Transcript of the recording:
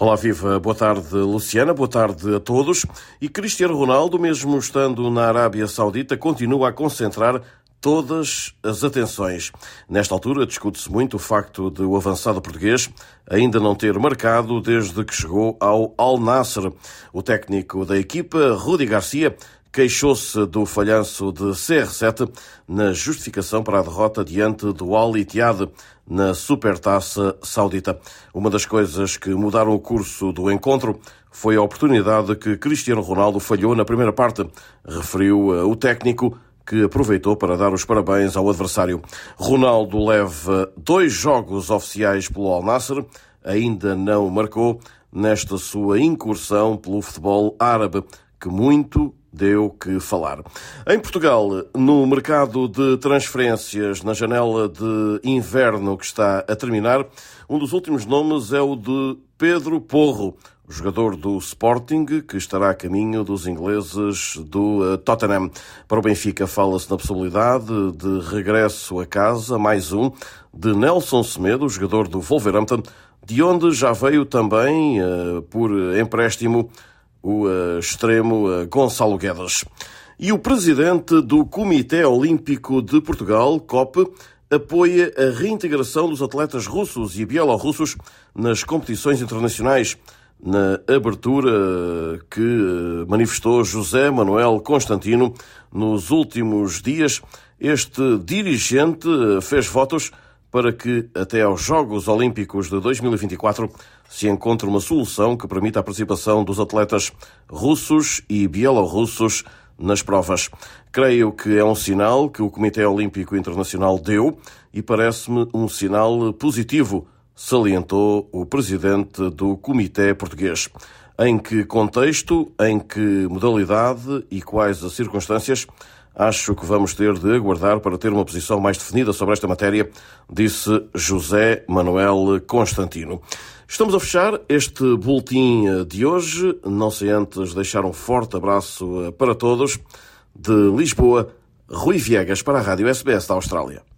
Olá, viva. Boa tarde, Luciana. Boa tarde a todos. E Cristiano Ronaldo, mesmo estando na Arábia Saudita, continua a concentrar todas as atenções. Nesta altura, discute-se muito o facto de o avançado português ainda não ter marcado desde que chegou ao Al Nasser. O técnico da equipa, Rudi Garcia, queixou-se do falhanço de CR7 na justificação para a derrota diante do Al Ittihad na Supertaça Saudita. Uma das coisas que mudaram o curso do encontro foi a oportunidade que Cristiano Ronaldo falhou na primeira parte, referiu o técnico que aproveitou para dar os parabéns ao adversário. Ronaldo leva dois jogos oficiais pelo Al Nasser, ainda não marcou nesta sua incursão pelo futebol árabe, que muito deu que falar. Em Portugal, no mercado de transferências, na janela de inverno que está a terminar, um dos últimos nomes é o de Pedro Porro, jogador do Sporting, que estará a caminho dos ingleses do eh, Tottenham. Para o Benfica, fala-se na possibilidade de regresso a casa, mais um, de Nelson Semedo, jogador do Wolverhampton, de onde já veio também, eh, por empréstimo, o uh, extremo uh, Gonçalo Guedes. E o presidente do Comitê Olímpico de Portugal, COP, apoia a reintegração dos atletas russos e bielorrussos nas competições internacionais. Na abertura que eh, manifestou José Manuel Constantino nos últimos dias, este dirigente fez votos para que até aos Jogos Olímpicos de 2024 se encontre uma solução que permita a participação dos atletas russos e bielorrussos nas provas. Creio que é um sinal que o Comitê Olímpico Internacional deu e parece-me um sinal positivo, salientou o presidente do Comitê Português. Em que contexto, em que modalidade e quais as circunstâncias Acho que vamos ter de aguardar para ter uma posição mais definida sobre esta matéria, disse José Manuel Constantino. Estamos a fechar este boletim de hoje, não sei antes deixar um forte abraço para todos. De Lisboa, Rui Viegas para a Rádio SBS da Austrália.